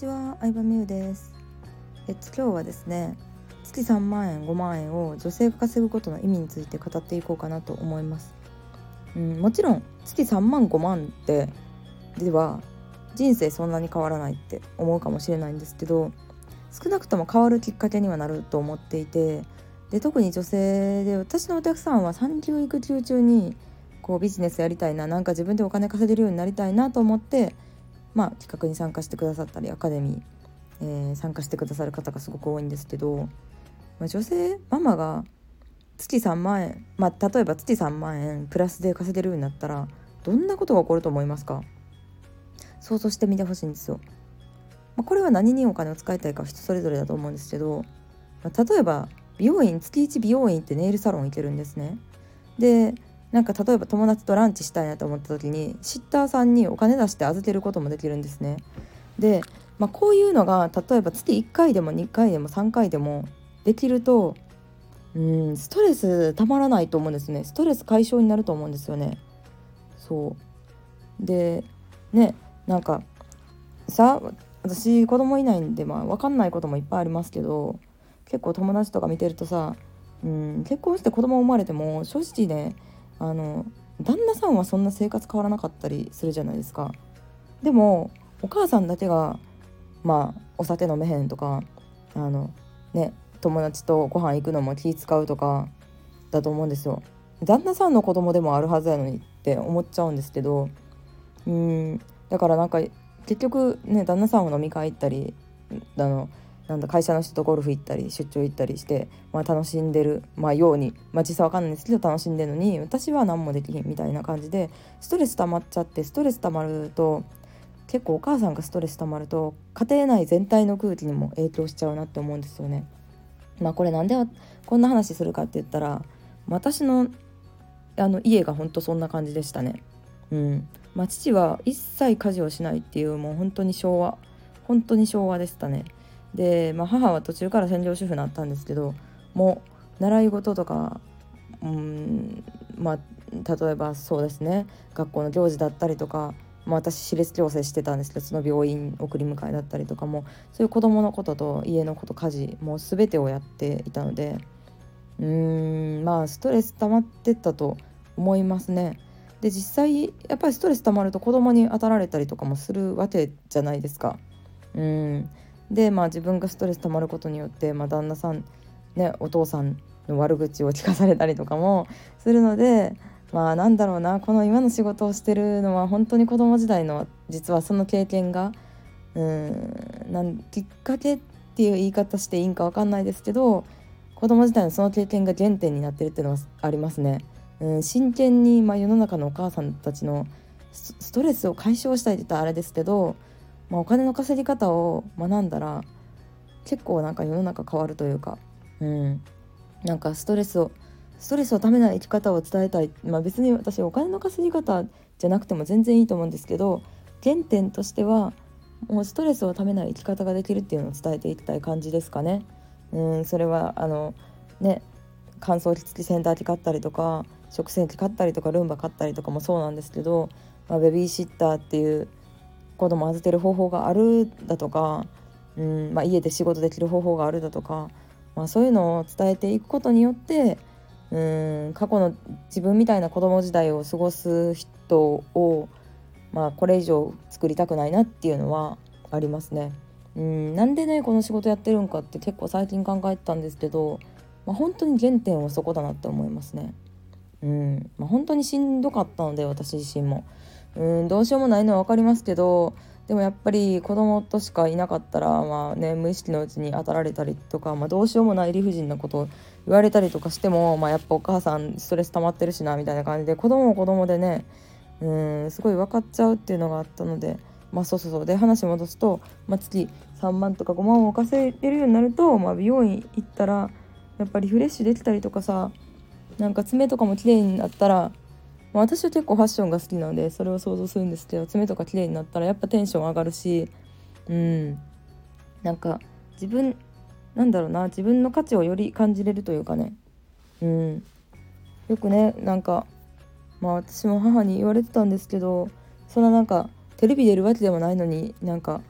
ちは、相葉美優です。えっと今日はですね月3万円5万円を女性が稼ぐことの意味について語っていこうかなと思います。うんもちろん月3万5万ってでは人生そんなに変わらないって思うかもしれないんですけど少なくとも変わるきっかけにはなると思っていてで特に女性で私のお客さんは産休育休中にこうビジネスやりたいななんか自分でお金稼げるようになりたいなと思ってまあ、企画に参加してくださったりアカデミー、えー、参加してくださる方がすごく多いんですけど、まあ、女性ママが月3万円、まあ、例えば月3万円プラスで稼げるようになったらどんなことが起こると思いますか？想像してみてほしいんですよ。まあ、これは何にお金を使いたいか人それぞれだと思うんですけど、まあ、例えば美容院月1美容院ってネイルサロン行けるんですね。でなんか例えば友達とランチしたいなと思った時にシッターさんにお金出して預けることもできるんですね。で、まあ、こういうのが例えば月1回でも2回でも3回でもできるとうんストレスたまらないと思うんですねストレス解消になると思うんですよね。そうでねなんかさ私子供いないんでまあ分かんないこともいっぱいありますけど結構友達とか見てるとさうん結婚して子供生まれても正直ねあの旦那さんはそんな生活変わらなかったりするじゃないですか。でもお母さんだけがまあお酒飲めへんとかあのね友達とご飯行くのも気使うとかだと思うんですよ。旦那さんの子供でもあるはずやのにって思っちゃうんですけどうん。だからなんか結局ね旦那さんは飲み会行ったりあのなんだ会社の人とゴルフ行ったり出張行ったりして、まあ、楽しんでる、まあ、ように、まあ、実際わかんないですけど楽しんでるのに私は何もできひんみたいな感じでストレス溜まっちゃってストレス溜まると結構お母さんがストレス溜まると家庭内全体の空気にも影響しちゃうなって思うんですよね。まあ、これなんでこんな話するかって言ったら私のあの家が本当そんな感じでしたね。うんまあ、父は一切家事をしないっていうもう本当に昭和本当に昭和でしたね。で、まあ、母は途中から専業主婦になったんですけどもう習い事とかうんまあ例えばそうですね学校の行事だったりとか、まあ、私私立矯正してたんですけどその病院送り迎えだったりとかもそういう子どものことと家のこと家事もう全てをやっていたのでうーんまあストレス溜まってったと思いますね。で実際やっぱりストレス溜まると子供に当たられたりとかもするわけじゃないですか。うんでまあ自分がストレス溜まることによって、まあ、旦那さんねお父さんの悪口を聞かされたりとかもするのでまあなんだろうなこの今の仕事をしてるのは本当に子供時代の実はその経験がうんなんきっかけっていう言い方していいんか分かんないですけど子供時代のその経験が原点になってるっていうのはありますね。うん、真剣に、まあ、世の中のお母さんたちのストレスを解消したいって言ったらあれですけどまあ、お金の稼ぎ方を学んだら結構なんか世の中変わるというか、うん、なんかストレスをストレスをためない生き方を伝えたい、まあ、別に私お金の稼ぎ方じゃなくても全然いいと思うんですけど原点としてはもうストレスをためない生き方ができるっていうのを伝えていきたい感じですかね。うんそれはあのね乾燥機付き洗濯機買ったりとか食洗機買ったりとかルンバ買ったりとかもそうなんですけど、まあ、ベビーシッターっていう子供預ける方法があるだとか、うんまあ、家で仕事できる方法があるだとか、まあ、そういうのを伝えていくことによってうん過去の自分みたいな子供時代を過ごす人を、まあ、これ以上作りたくないなっていうのはありますね。うんなんでねこの仕事やってるんかって結構最近考えてたんですけど、まあ、本当に原点はそこだなって思いますね。うんまあ、本当にしんどかったので私自身も。うんどうしようもないのは分かりますけどでもやっぱり子供としかいなかったら、まあね、無意識のうちに当たられたりとか、まあ、どうしようもない理不尽なことを言われたりとかしても、まあ、やっぱお母さんストレス溜まってるしなみたいな感じで子供も子供でねうんすごい分かっちゃうっていうのがあったのでまあそうそうそう。で話戻すと、まあ、月3万とか5万を稼いでるようになると、まあ、美容院行ったらやっぱりリフレッシュできたりとかさなんか爪とかも綺麗になったらまあ、私は結構ファッションが好きなのでそれを想像するんですけど爪とか綺麗になったらやっぱテンション上がるしうん。なんか自分なんだろうな自分の価値をより感じれるというかね。うん。よくねなんかまあ私も母に言われてたんですけどそんななんかテレビ出るわけでもないのになんか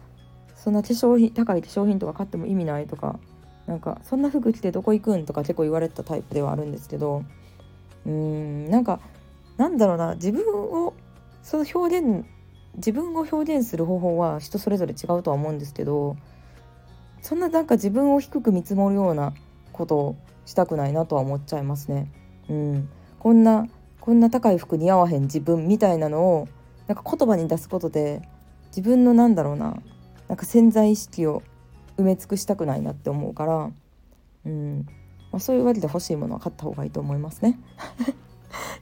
そんな化粧品高い化粧品とか買っても意味ないとかなんかそんな服着てどこ行くんとか結構言われたタイプではあるんですけどうーん。なんかなんだろうな自分をその表現自分を表現する方法は人それぞれ違うとは思うんですけどそんななんか自分を低く見積もるようなことをしたくないなとは思っちゃいますね。うん、こんなこんな高い服似合わへん自分みたいなのをなんか言葉に出すことで自分のなんだろうななんか潜在意識を埋め尽くしたくないなって思うから、うんまあ、そういうわけで欲しいものは買った方がいいと思いますね。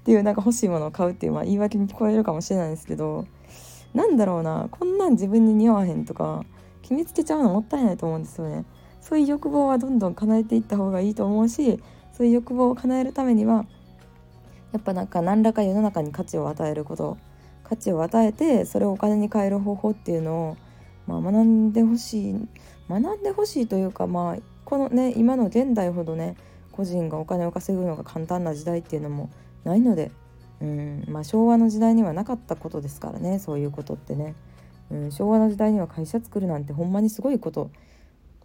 っていうなんか欲しいものを買うっていう、まあ、言い訳に聞こえるかもしれないですけどなんだろうなこんなん自分に似合わへんとか決めつけちゃうのもったいないと思うんですよね。そういう欲望はどんどん叶えていった方がいいと思うしそういう欲望を叶えるためにはやっぱなんか何らか世の中に価値を与えること価値を与えてそれをお金に変える方法っていうのを、まあ、学んでほしい学んでほしいというかまあこのね今の現代ほどね個人がお金を稼ぐのが簡単な時代っていうのもないので、うんまあ、昭和の時代にはなかったことですからねそういうことってね、うん、昭和の時代には会社作るなんてほんまにすごいこと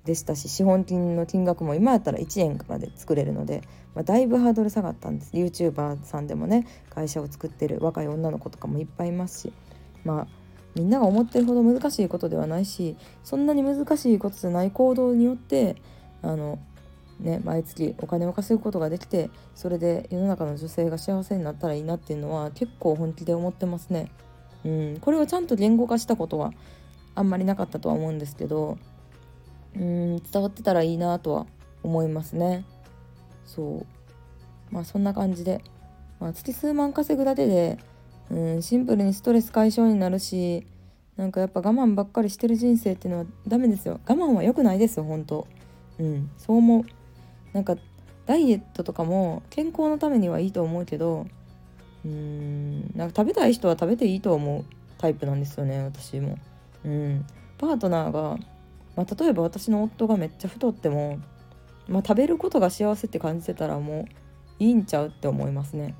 でしたし資本金の金額も今やったら1円からで作れるので、まあ、だいぶハードル下がったんです。YouTuber さんでもね会社を作ってる若い女の子とかもいっぱいいますしまあみんなが思ってるほど難しいことではないしそんなに難しいことじゃない行動によってあのね、毎月お金を稼ぐことができてそれで世の中の女性が幸せになったらいいなっていうのは結構本気で思ってますね。うん、これをちゃんと言語化したことはあんまりなかったとは思うんですけどうん。伝わってたらいいなとは思いますね。そう。まあそんな感じで、まあ、月数万稼ぐだけでうん。シンプルにストレス解消になるしなんかやっぱ我慢ばっかりしてる人生っていうのはダメですよ。我慢は良くないですよ本当。うん。そう思う。なんかダイエットとかも健康のためにはいいと思うけどうーんなんか食べたい人は食べていいと思うタイプなんですよね私も。うん、パートナーが、まあ、例えば私の夫がめっちゃ太っても、まあ、食べることが幸せって感じてたらもういいんちゃうって思いますね。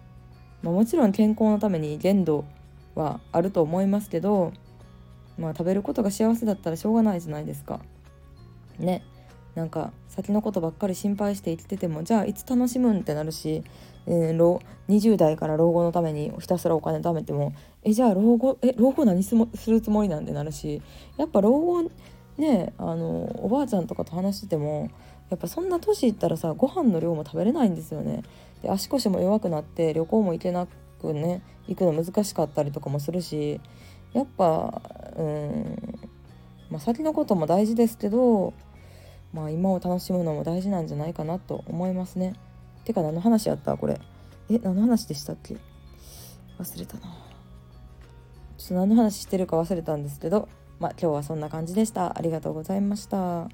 まあ、もちろん健康のために限度はあると思いますけど、まあ、食べることが幸せだったらしょうがないじゃないですか。ね。なんか先のことばっかり心配して生きててもじゃあいつ楽しむんってなるし、えー、老20代から老後のためにひたすらお金貯めてもえじゃあ老後え老後何すもするつもりなんてなるしやっぱ老後ねあのおばあちゃんとかと話しててもやっぱそんな年いったらさご飯の量も食べれないんですよね。で足腰も弱くなって旅行も行けなくね行くの難しかったりとかもするしやっぱうんまあ先のことも大事ですけどまあ今を楽しむのも大事なんじゃないかなと思いますね。てか何の話やったこれ。え何の話でしたっけ？忘れたな。ちょっと何の話してるか忘れたんですけどまあ今日はそんな感じでした。ありがとうございました。